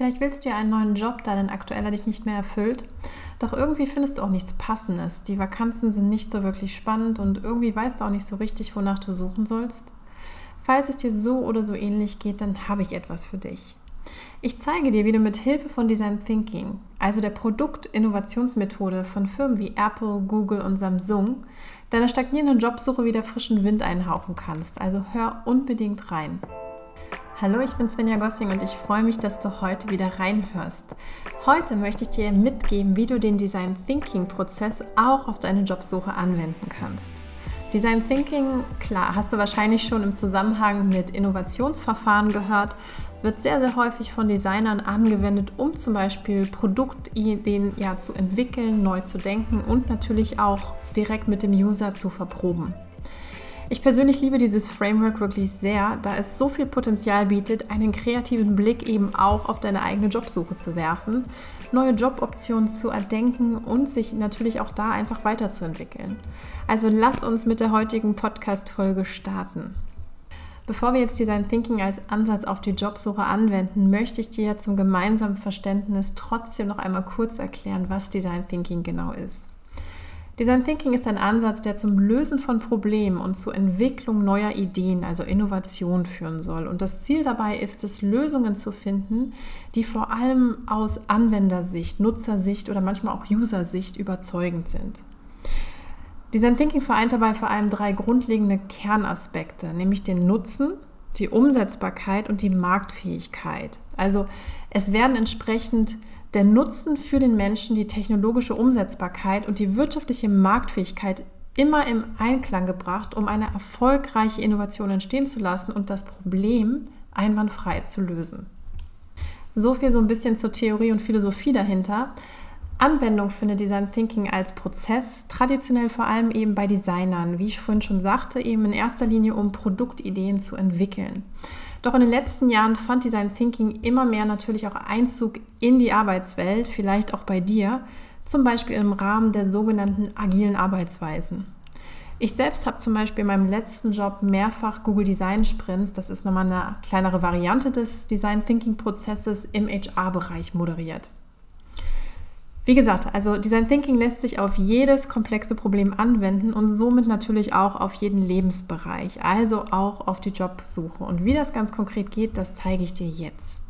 Vielleicht willst du ja einen neuen Job, da dein aktueller dich nicht mehr erfüllt. Doch irgendwie findest du auch nichts Passendes. Die Vakanzen sind nicht so wirklich spannend und irgendwie weißt du auch nicht so richtig, wonach du suchen sollst. Falls es dir so oder so ähnlich geht, dann habe ich etwas für dich. Ich zeige dir, wie du mit Hilfe von Design Thinking, also der Produktinnovationsmethode von Firmen wie Apple, Google und Samsung, deiner stagnierenden Jobsuche wieder frischen Wind einhauchen kannst. Also hör unbedingt rein. Hallo, ich bin Svenja Gossing und ich freue mich, dass du heute wieder reinhörst. Heute möchte ich dir mitgeben, wie du den Design Thinking Prozess auch auf deine Jobsuche anwenden kannst. Design Thinking, klar, hast du wahrscheinlich schon im Zusammenhang mit Innovationsverfahren gehört, wird sehr, sehr häufig von Designern angewendet, um zum Beispiel Produktideen ja, zu entwickeln, neu zu denken und natürlich auch direkt mit dem User zu verproben. Ich persönlich liebe dieses Framework wirklich sehr, da es so viel Potenzial bietet, einen kreativen Blick eben auch auf deine eigene Jobsuche zu werfen, neue Joboptionen zu erdenken und sich natürlich auch da einfach weiterzuentwickeln. Also lass uns mit der heutigen Podcast-Folge starten. Bevor wir jetzt Design Thinking als Ansatz auf die Jobsuche anwenden, möchte ich dir zum gemeinsamen Verständnis trotzdem noch einmal kurz erklären, was Design Thinking genau ist. Design Thinking ist ein Ansatz, der zum Lösen von Problemen und zur Entwicklung neuer Ideen, also Innovation, führen soll. Und das Ziel dabei ist es, Lösungen zu finden, die vor allem aus Anwendersicht, Nutzersicht oder manchmal auch Usersicht überzeugend sind. Design Thinking vereint dabei vor allem drei grundlegende Kernaspekte, nämlich den Nutzen, die Umsetzbarkeit und die Marktfähigkeit. Also es werden entsprechend der Nutzen für den Menschen, die technologische Umsetzbarkeit und die wirtschaftliche Marktfähigkeit immer im Einklang gebracht, um eine erfolgreiche Innovation entstehen zu lassen und das Problem einwandfrei zu lösen. So viel so ein bisschen zur Theorie und Philosophie dahinter. Anwendung findet Design Thinking als Prozess, traditionell vor allem eben bei Designern, wie ich vorhin schon sagte, eben in erster Linie um Produktideen zu entwickeln. Doch in den letzten Jahren fand Design Thinking immer mehr natürlich auch Einzug in die Arbeitswelt, vielleicht auch bei dir, zum Beispiel im Rahmen der sogenannten agilen Arbeitsweisen. Ich selbst habe zum Beispiel in meinem letzten Job mehrfach Google Design Sprints, das ist nochmal eine kleinere Variante des Design Thinking Prozesses, im HR-Bereich moderiert. Wie gesagt, also Design Thinking lässt sich auf jedes komplexe Problem anwenden und somit natürlich auch auf jeden Lebensbereich, also auch auf die Jobsuche. Und wie das ganz konkret geht, das zeige ich dir jetzt.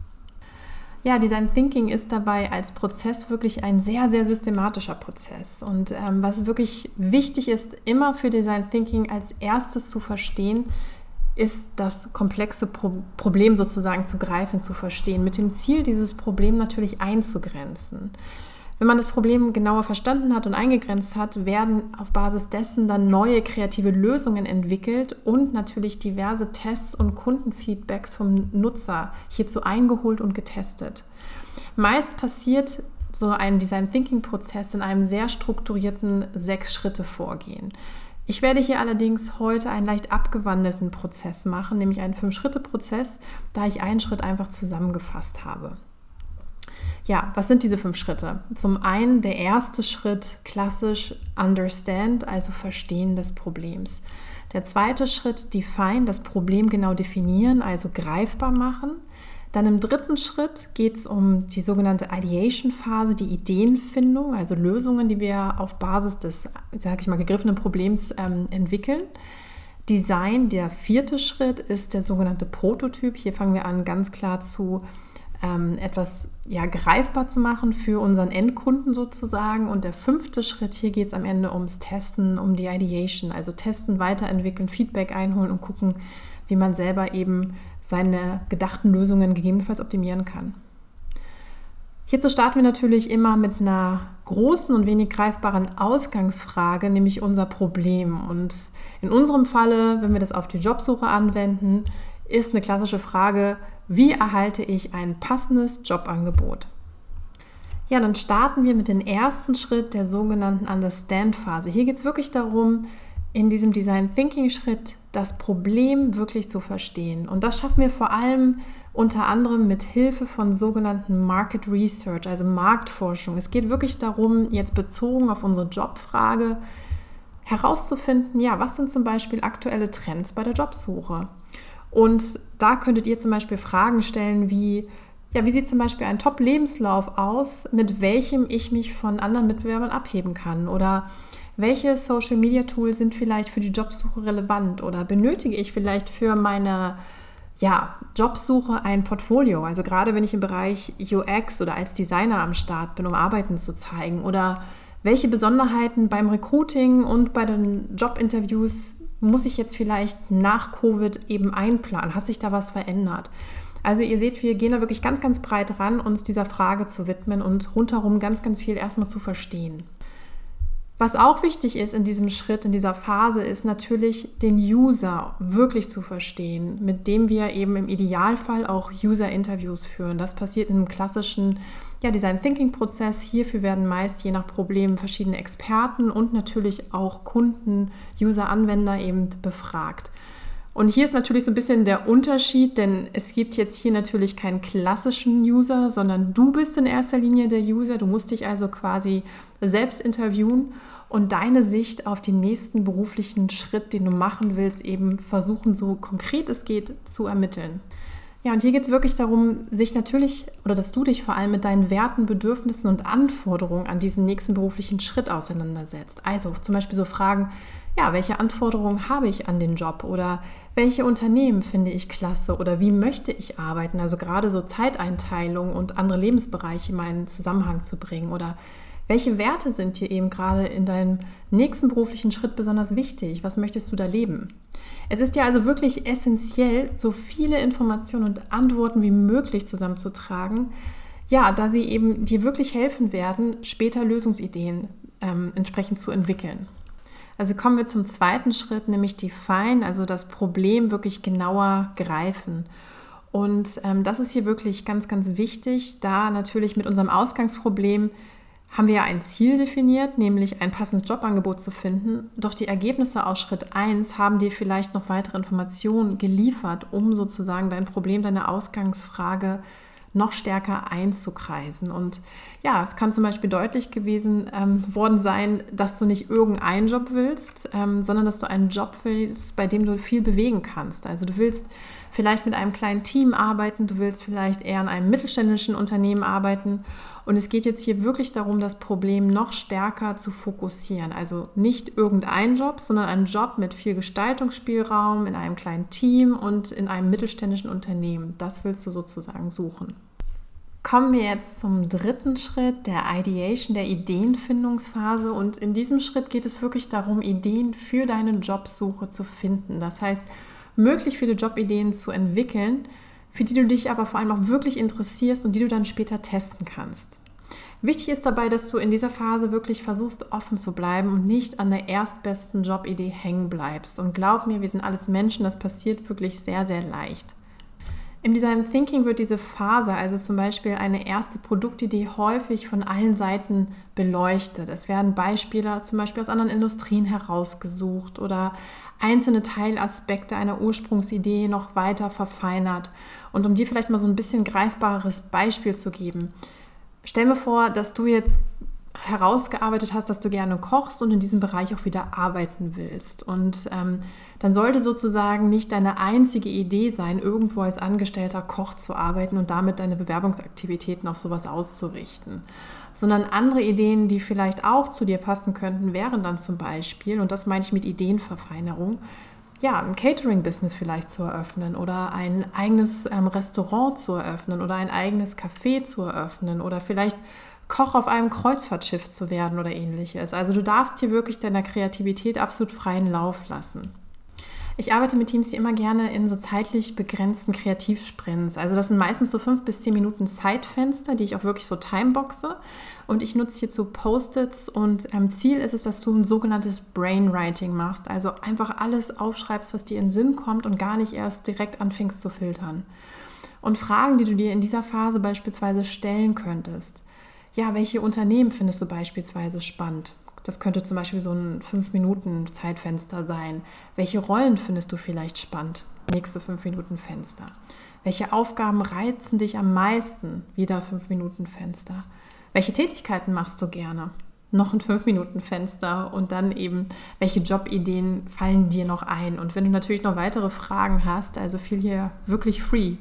Ja, Design Thinking ist dabei als Prozess wirklich ein sehr, sehr systematischer Prozess. Und ähm, was wirklich wichtig ist, immer für Design Thinking als erstes zu verstehen, ist das komplexe Pro Problem sozusagen zu greifen, zu verstehen, mit dem Ziel, dieses Problem natürlich einzugrenzen. Wenn man das Problem genauer verstanden hat und eingegrenzt hat, werden auf Basis dessen dann neue kreative Lösungen entwickelt und natürlich diverse Tests und Kundenfeedbacks vom Nutzer hierzu eingeholt und getestet. Meist passiert so ein Design Thinking Prozess in einem sehr strukturierten sechs Schritte Vorgehen. Ich werde hier allerdings heute einen leicht abgewandelten Prozess machen, nämlich einen Fünf-Schritte-Prozess, da ich einen Schritt einfach zusammengefasst habe. Ja, was sind diese fünf Schritte? Zum einen der erste Schritt klassisch Understand, also Verstehen des Problems. Der zweite Schritt Define, das Problem genau definieren, also greifbar machen. Dann im dritten Schritt geht es um die sogenannte Ideation-Phase, die Ideenfindung, also Lösungen, die wir auf Basis des, sage ich mal, gegriffenen Problems ähm, entwickeln. Design, der vierte Schritt, ist der sogenannte Prototyp. Hier fangen wir an, ganz klar zu ähm, etwas ja, greifbar zu machen für unseren Endkunden sozusagen. Und der fünfte Schritt hier geht es am Ende ums Testen, um die Ideation, also testen, weiterentwickeln, Feedback einholen und gucken, wie man selber eben seine gedachten Lösungen gegebenenfalls optimieren kann. Hierzu starten wir natürlich immer mit einer großen und wenig greifbaren Ausgangsfrage, nämlich unser Problem. Und in unserem Falle, wenn wir das auf die Jobsuche anwenden, ist eine klassische Frage, wie erhalte ich ein passendes Jobangebot? Ja, dann starten wir mit dem ersten Schritt der sogenannten Understand-Phase. Hier geht es wirklich darum, in diesem Design Thinking Schritt das Problem wirklich zu verstehen. Und das schaffen wir vor allem unter anderem mit Hilfe von sogenannten Market Research, also Marktforschung. Es geht wirklich darum, jetzt bezogen auf unsere Jobfrage herauszufinden, ja, was sind zum Beispiel aktuelle Trends bei der Jobsuche? Und da könntet ihr zum Beispiel Fragen stellen wie, Ja, wie sieht zum Beispiel ein Top-Lebenslauf aus, mit welchem ich mich von anderen Mitbewerbern abheben kann? Oder welche Social-Media-Tools sind vielleicht für die Jobsuche relevant? Oder benötige ich vielleicht für meine ja, Jobsuche ein Portfolio? Also gerade wenn ich im Bereich UX oder als Designer am Start bin, um Arbeiten zu zeigen. Oder welche Besonderheiten beim Recruiting und bei den Jobinterviews muss ich jetzt vielleicht nach Covid eben einplanen? Hat sich da was verändert? Also ihr seht, wir gehen da wirklich ganz, ganz breit ran, uns dieser Frage zu widmen und rundherum ganz, ganz viel erstmal zu verstehen. Was auch wichtig ist in diesem Schritt, in dieser Phase, ist natürlich den User wirklich zu verstehen, mit dem wir eben im Idealfall auch User-Interviews führen. Das passiert in einem klassischen ja, Design Thinking Prozess. Hierfür werden meist je nach Problem verschiedene Experten und natürlich auch Kunden, User, Anwender eben befragt. Und hier ist natürlich so ein bisschen der Unterschied, denn es gibt jetzt hier natürlich keinen klassischen User, sondern du bist in erster Linie der User. Du musst dich also quasi selbst interviewen und deine Sicht auf den nächsten beruflichen Schritt, den du machen willst, eben versuchen, so konkret es geht, zu ermitteln. Ja, und hier geht es wirklich darum, sich natürlich oder dass du dich vor allem mit deinen Werten, Bedürfnissen und Anforderungen an diesen nächsten beruflichen Schritt auseinandersetzt. Also zum Beispiel so Fragen, ja, welche Anforderungen habe ich an den Job oder welche Unternehmen finde ich klasse oder wie möchte ich arbeiten? Also gerade so Zeiteinteilung und andere Lebensbereiche in meinen Zusammenhang zu bringen oder welche Werte sind dir eben gerade in deinem nächsten beruflichen Schritt besonders wichtig? Was möchtest du da leben? Es ist ja also wirklich essentiell, so viele Informationen und Antworten wie möglich zusammenzutragen, ja, da sie eben dir wirklich helfen werden, später Lösungsideen ähm, entsprechend zu entwickeln. Also kommen wir zum zweiten Schritt, nämlich Define, also das Problem wirklich genauer greifen. Und ähm, das ist hier wirklich ganz, ganz wichtig, da natürlich mit unserem Ausgangsproblem haben wir ja ein Ziel definiert, nämlich ein passendes Jobangebot zu finden. Doch die Ergebnisse aus Schritt 1 haben dir vielleicht noch weitere Informationen geliefert, um sozusagen dein Problem, deine Ausgangsfrage noch stärker einzukreisen. Und ja, es kann zum Beispiel deutlich gewesen ähm, worden sein, dass du nicht irgendeinen Job willst, ähm, sondern dass du einen Job willst, bei dem du viel bewegen kannst. Also du willst vielleicht mit einem kleinen Team arbeiten, du willst vielleicht eher in einem mittelständischen Unternehmen arbeiten. Und es geht jetzt hier wirklich darum, das Problem noch stärker zu fokussieren. Also nicht irgendein Job, sondern ein Job mit viel Gestaltungsspielraum, in einem kleinen Team und in einem mittelständischen Unternehmen. Das willst du sozusagen suchen. Kommen wir jetzt zum dritten Schritt, der Ideation, der Ideenfindungsphase. Und in diesem Schritt geht es wirklich darum, Ideen für deine Jobsuche zu finden. Das heißt, möglichst viele Jobideen zu entwickeln, für die du dich aber vor allem auch wirklich interessierst und die du dann später testen kannst. Wichtig ist dabei, dass du in dieser Phase wirklich versuchst, offen zu bleiben und nicht an der erstbesten Jobidee hängen bleibst. Und glaub mir, wir sind alles Menschen, das passiert wirklich sehr, sehr leicht. Im Design Thinking wird diese Phase, also zum Beispiel eine erste Produktidee, häufig von allen Seiten beleuchtet. Es werden Beispiele zum Beispiel aus anderen Industrien herausgesucht oder einzelne Teilaspekte einer Ursprungsidee noch weiter verfeinert. Und um dir vielleicht mal so ein bisschen greifbareres Beispiel zu geben, stell mir vor, dass du jetzt herausgearbeitet hast, dass du gerne kochst und in diesem Bereich auch wieder arbeiten willst. Und ähm, dann sollte sozusagen nicht deine einzige Idee sein, irgendwo als angestellter Koch zu arbeiten und damit deine Bewerbungsaktivitäten auf sowas auszurichten. Sondern andere Ideen, die vielleicht auch zu dir passen könnten, wären dann zum Beispiel, und das meine ich mit Ideenverfeinerung, ja, ein Catering-Business vielleicht zu eröffnen oder ein eigenes ähm, Restaurant zu eröffnen oder ein eigenes Café zu eröffnen oder vielleicht Koch auf einem Kreuzfahrtschiff zu werden oder ähnliches. Also du darfst hier wirklich deiner Kreativität absolut freien Lauf lassen. Ich arbeite mit Teams, die immer gerne in so zeitlich begrenzten Kreativsprints. Also das sind meistens so fünf bis zehn Minuten Zeitfenster, die ich auch wirklich so timeboxe. Und ich nutze hierzu Post-its und ähm, Ziel ist es, dass du ein sogenanntes Brainwriting machst. Also einfach alles aufschreibst, was dir in Sinn kommt und gar nicht erst direkt anfängst zu filtern. Und Fragen, die du dir in dieser Phase beispielsweise stellen könntest ja, welche Unternehmen findest du beispielsweise spannend? Das könnte zum Beispiel so ein 5-Minuten-Zeitfenster sein. Welche Rollen findest du vielleicht spannend? Nächste 5-Minuten-Fenster. Welche Aufgaben reizen dich am meisten? Wieder 5-Minuten-Fenster. Welche Tätigkeiten machst du gerne? Noch ein 5-Minuten-Fenster und dann eben, welche Jobideen fallen dir noch ein? Und wenn du natürlich noch weitere Fragen hast, also viel hier wirklich free,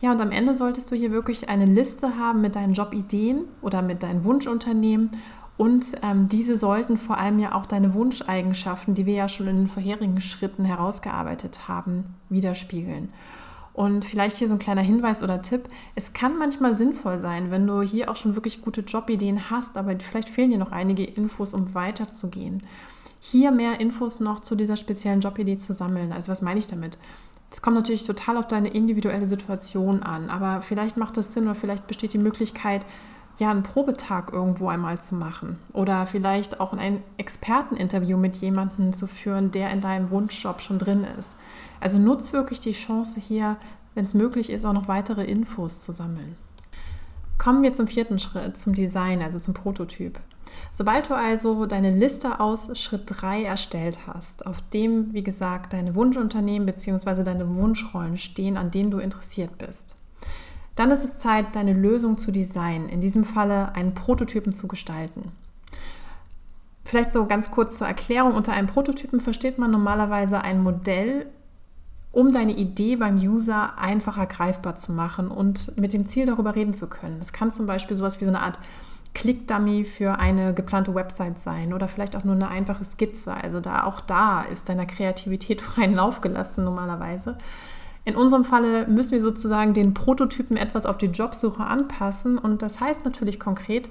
Ja, und am Ende solltest du hier wirklich eine Liste haben mit deinen Jobideen oder mit deinen Wunschunternehmen. Und ähm, diese sollten vor allem ja auch deine Wunscheigenschaften, die wir ja schon in den vorherigen Schritten herausgearbeitet haben, widerspiegeln. Und vielleicht hier so ein kleiner Hinweis oder Tipp. Es kann manchmal sinnvoll sein, wenn du hier auch schon wirklich gute Jobideen hast, aber vielleicht fehlen dir noch einige Infos, um weiterzugehen. Hier mehr Infos noch zu dieser speziellen Jobidee zu sammeln. Also was meine ich damit? Es kommt natürlich total auf deine individuelle Situation an, aber vielleicht macht es Sinn oder vielleicht besteht die Möglichkeit, ja, einen Probetag irgendwo einmal zu machen oder vielleicht auch ein Experteninterview mit jemandem zu führen, der in deinem Wunschjob schon drin ist. Also nutz wirklich die Chance hier, wenn es möglich ist, auch noch weitere Infos zu sammeln. Kommen wir zum vierten Schritt, zum Design, also zum Prototyp. Sobald du also deine Liste aus Schritt 3 erstellt hast, auf dem, wie gesagt, deine Wunschunternehmen bzw. deine Wunschrollen stehen, an denen du interessiert bist, dann ist es Zeit, deine Lösung zu designen, in diesem Falle einen Prototypen zu gestalten. Vielleicht so ganz kurz zur Erklärung. Unter einem Prototypen versteht man normalerweise ein Modell, um deine Idee beim User einfacher greifbar zu machen und mit dem Ziel darüber reden zu können. Es kann zum Beispiel sowas wie so eine Art Click-Dummy für eine geplante Website sein oder vielleicht auch nur eine einfache Skizze. Also da auch da ist deiner Kreativität freien Lauf gelassen normalerweise. In unserem Falle müssen wir sozusagen den Prototypen etwas auf die Jobsuche anpassen und das heißt natürlich konkret,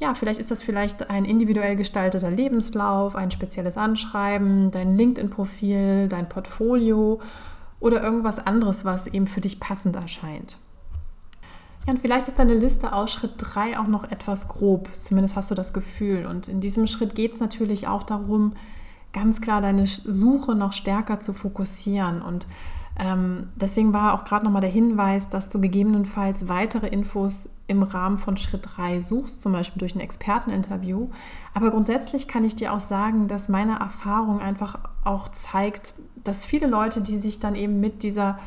ja, vielleicht ist das vielleicht ein individuell gestalteter Lebenslauf, ein spezielles Anschreiben, dein LinkedIn-Profil, dein Portfolio oder irgendwas anderes, was eben für dich passend erscheint. Ja, und vielleicht ist deine Liste aus Schritt 3 auch noch etwas grob, zumindest hast du das Gefühl. Und in diesem Schritt geht es natürlich auch darum, ganz klar deine Suche noch stärker zu fokussieren. Und ähm, deswegen war auch gerade nochmal der Hinweis, dass du gegebenenfalls weitere Infos im Rahmen von Schritt 3 suchst, zum Beispiel durch ein Experteninterview. Aber grundsätzlich kann ich dir auch sagen, dass meine Erfahrung einfach auch zeigt, dass viele Leute, die sich dann eben mit dieser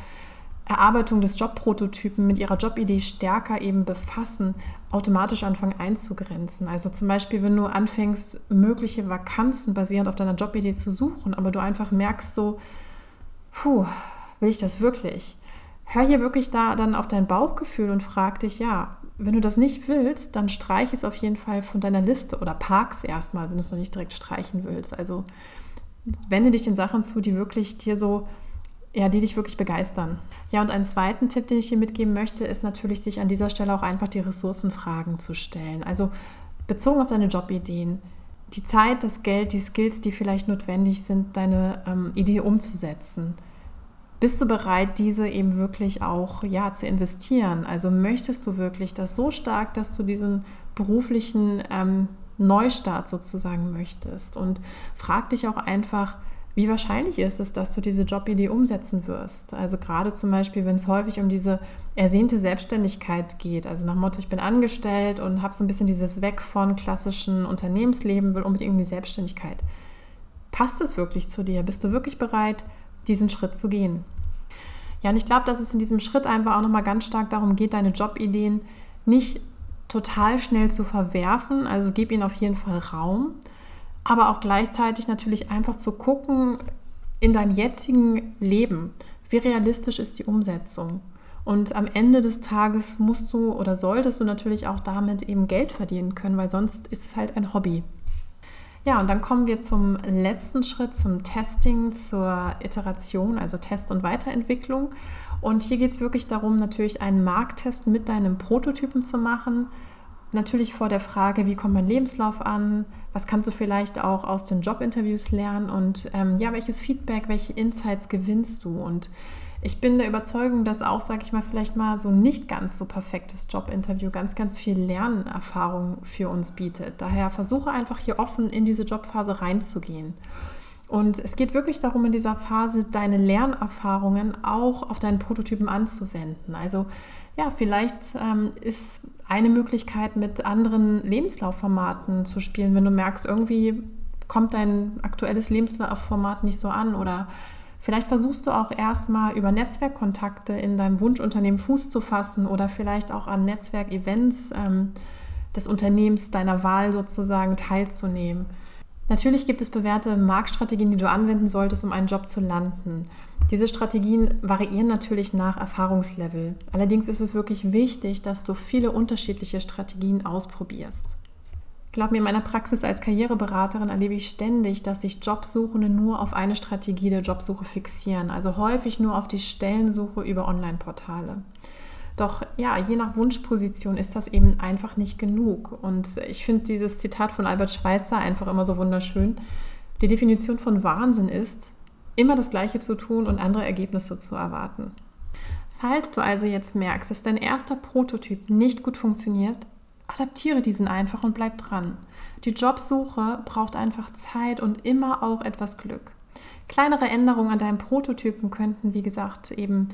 Erarbeitung des Jobprototypen mit ihrer Jobidee stärker eben befassen, automatisch anfangen einzugrenzen. Also zum Beispiel, wenn du anfängst, mögliche Vakanzen basierend auf deiner Jobidee zu suchen, aber du einfach merkst so, puh, will ich das wirklich? Hör hier wirklich da dann auf dein Bauchgefühl und frag dich, ja, wenn du das nicht willst, dann streich es auf jeden Fall von deiner Liste oder park es erstmal, wenn du es noch nicht direkt streichen willst. Also wende dich den Sachen zu, die wirklich dir so ja, die dich wirklich begeistern. Ja, und einen zweiten Tipp, den ich hier mitgeben möchte, ist natürlich, sich an dieser Stelle auch einfach die Ressourcenfragen zu stellen. Also bezogen auf deine Jobideen, die Zeit, das Geld, die Skills, die vielleicht notwendig sind, deine ähm, Idee umzusetzen. Bist du bereit, diese eben wirklich auch ja, zu investieren? Also möchtest du wirklich das so stark, dass du diesen beruflichen ähm, Neustart sozusagen möchtest? Und frag dich auch einfach, wie wahrscheinlich ist es, dass du diese Jobidee umsetzen wirst? Also gerade zum Beispiel, wenn es häufig um diese ersehnte Selbstständigkeit geht, also nach Motto, ich bin angestellt und habe so ein bisschen dieses Weg von klassischen Unternehmensleben, will unbedingt in die Selbstständigkeit. Passt es wirklich zu dir? Bist du wirklich bereit, diesen Schritt zu gehen? Ja, und ich glaube, dass es in diesem Schritt einfach auch nochmal ganz stark darum geht, deine Jobideen nicht total schnell zu verwerfen. Also gib ihnen auf jeden Fall Raum aber auch gleichzeitig natürlich einfach zu gucken in deinem jetzigen Leben, wie realistisch ist die Umsetzung. Und am Ende des Tages musst du oder solltest du natürlich auch damit eben Geld verdienen können, weil sonst ist es halt ein Hobby. Ja, und dann kommen wir zum letzten Schritt, zum Testing, zur Iteration, also Test- und Weiterentwicklung. Und hier geht es wirklich darum, natürlich einen Markttest mit deinem Prototypen zu machen, natürlich vor der Frage, wie kommt mein Lebenslauf an, was kannst du vielleicht auch aus den Jobinterviews lernen und ähm, ja, welches Feedback, welche Insights gewinnst du? Und ich bin der Überzeugung, dass auch, sage ich mal, vielleicht mal so nicht ganz so perfektes Jobinterview ganz, ganz viel Lernerfahrung für uns bietet. Daher versuche einfach hier offen in diese Jobphase reinzugehen. Und es geht wirklich darum, in dieser Phase deine Lernerfahrungen auch auf deinen Prototypen anzuwenden. Also ja, vielleicht ähm, ist eine Möglichkeit, mit anderen Lebenslaufformaten zu spielen, wenn du merkst, irgendwie kommt dein aktuelles Lebenslaufformat nicht so an oder Vielleicht versuchst du auch erstmal über Netzwerkkontakte in deinem Wunschunternehmen Fuß zu fassen oder vielleicht auch an Netzwerkevents ähm, des Unternehmens deiner Wahl sozusagen teilzunehmen. Natürlich gibt es bewährte Marktstrategien, die du anwenden solltest, um einen Job zu landen. Diese Strategien variieren natürlich nach Erfahrungslevel. Allerdings ist es wirklich wichtig, dass du viele unterschiedliche Strategien ausprobierst. Glaub mir, in meiner Praxis als Karriereberaterin erlebe ich ständig, dass sich Jobsuchende nur auf eine Strategie der Jobsuche fixieren, also häufig nur auf die Stellensuche über Online-Portale. Doch ja, je nach Wunschposition ist das eben einfach nicht genug. Und ich finde dieses Zitat von Albert Schweitzer einfach immer so wunderschön. Die Definition von Wahnsinn ist, immer das Gleiche zu tun und andere Ergebnisse zu erwarten. Falls du also jetzt merkst, dass dein erster Prototyp nicht gut funktioniert, adaptiere diesen einfach und bleib dran. Die Jobsuche braucht einfach Zeit und immer auch etwas Glück. Kleinere Änderungen an deinem Prototypen könnten, wie gesagt, eben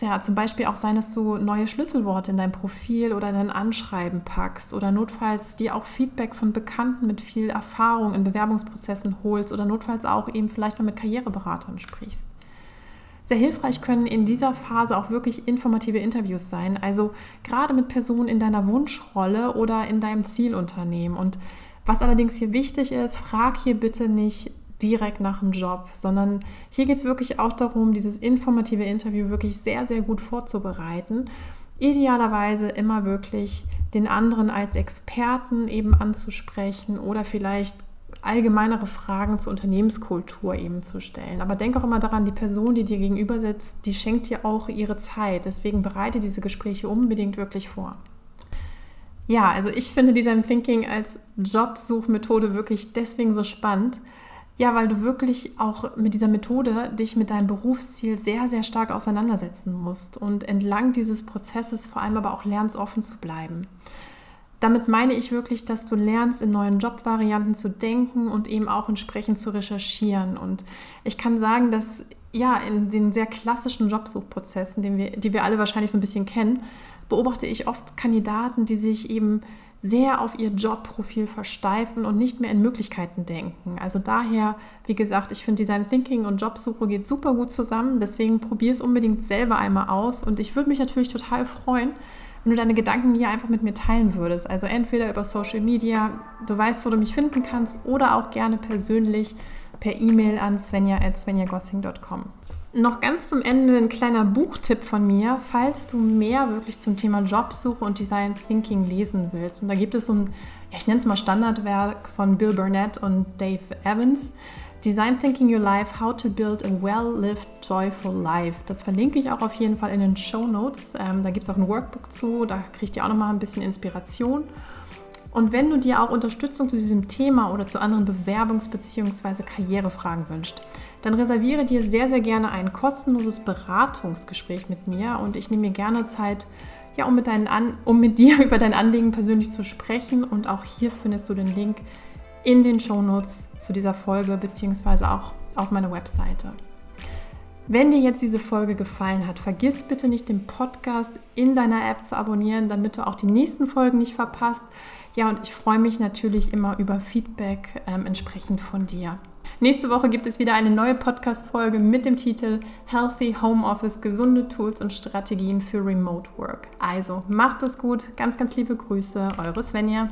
ja, zum Beispiel auch sein, dass du neue Schlüsselworte in dein Profil oder in dein Anschreiben packst oder notfalls dir auch Feedback von Bekannten mit viel Erfahrung in Bewerbungsprozessen holst oder notfalls auch eben vielleicht mal mit Karriereberatern sprichst. Sehr hilfreich können in dieser Phase auch wirklich informative Interviews sein, also gerade mit Personen in deiner Wunschrolle oder in deinem Zielunternehmen. Und was allerdings hier wichtig ist, frag hier bitte nicht direkt nach dem Job, sondern hier geht es wirklich auch darum, dieses informative Interview wirklich sehr, sehr gut vorzubereiten. Idealerweise immer wirklich den anderen als Experten eben anzusprechen oder vielleicht allgemeinere Fragen zur Unternehmenskultur eben zu stellen. Aber denk auch immer daran, die Person, die dir gegenüber sitzt, die schenkt dir auch ihre Zeit. Deswegen bereite diese Gespräche unbedingt wirklich vor. Ja, also ich finde Design Thinking als Jobsuchmethode wirklich deswegen so spannend. Ja, weil du wirklich auch mit dieser Methode dich mit deinem Berufsziel sehr, sehr stark auseinandersetzen musst und entlang dieses Prozesses vor allem aber auch lernst, offen zu bleiben. Damit meine ich wirklich, dass du lernst, in neuen Jobvarianten zu denken und eben auch entsprechend zu recherchieren. Und ich kann sagen, dass ja, in den sehr klassischen Jobsuchprozessen, den wir, die wir alle wahrscheinlich so ein bisschen kennen, beobachte ich oft Kandidaten, die sich eben sehr auf ihr Jobprofil versteifen und nicht mehr in Möglichkeiten denken. Also daher, wie gesagt, ich finde Design Thinking und Jobsuche geht super gut zusammen. Deswegen probier es unbedingt selber einmal aus. Und ich würde mich natürlich total freuen, wenn du deine Gedanken hier einfach mit mir teilen würdest. Also entweder über Social Media, du weißt, wo du mich finden kannst, oder auch gerne persönlich per E-Mail an svenja.svenjagossing.com. Noch ganz zum Ende ein kleiner Buchtipp von mir, falls du mehr wirklich zum Thema Jobsuche und Design Thinking lesen willst. Und da gibt es so ein, ja, ich nenne es mal Standardwerk von Bill Burnett und Dave Evans. Design Thinking Your Life, How to Build a Well-Lived Joyful Life. Das verlinke ich auch auf jeden Fall in den Show Notes. Ähm, da gibt es auch ein Workbook zu, da kriegt ihr auch nochmal ein bisschen Inspiration. Und wenn du dir auch Unterstützung zu diesem Thema oder zu anderen Bewerbungs- bzw. Karrierefragen wünschst, dann reserviere dir sehr, sehr gerne ein kostenloses Beratungsgespräch mit mir und ich nehme mir gerne Zeit, ja, um mit, deinen An um mit dir über dein Anliegen persönlich zu sprechen. Und auch hier findest du den Link in den Shownotes zu dieser Folge beziehungsweise auch auf meiner Webseite. Wenn dir jetzt diese Folge gefallen hat, vergiss bitte nicht, den Podcast in deiner App zu abonnieren, damit du auch die nächsten Folgen nicht verpasst. Ja, und ich freue mich natürlich immer über Feedback ähm, entsprechend von dir. Nächste Woche gibt es wieder eine neue Podcast-Folge mit dem Titel Healthy Home Office: Gesunde Tools und Strategien für Remote Work. Also macht es gut, ganz, ganz liebe Grüße, eure Svenja.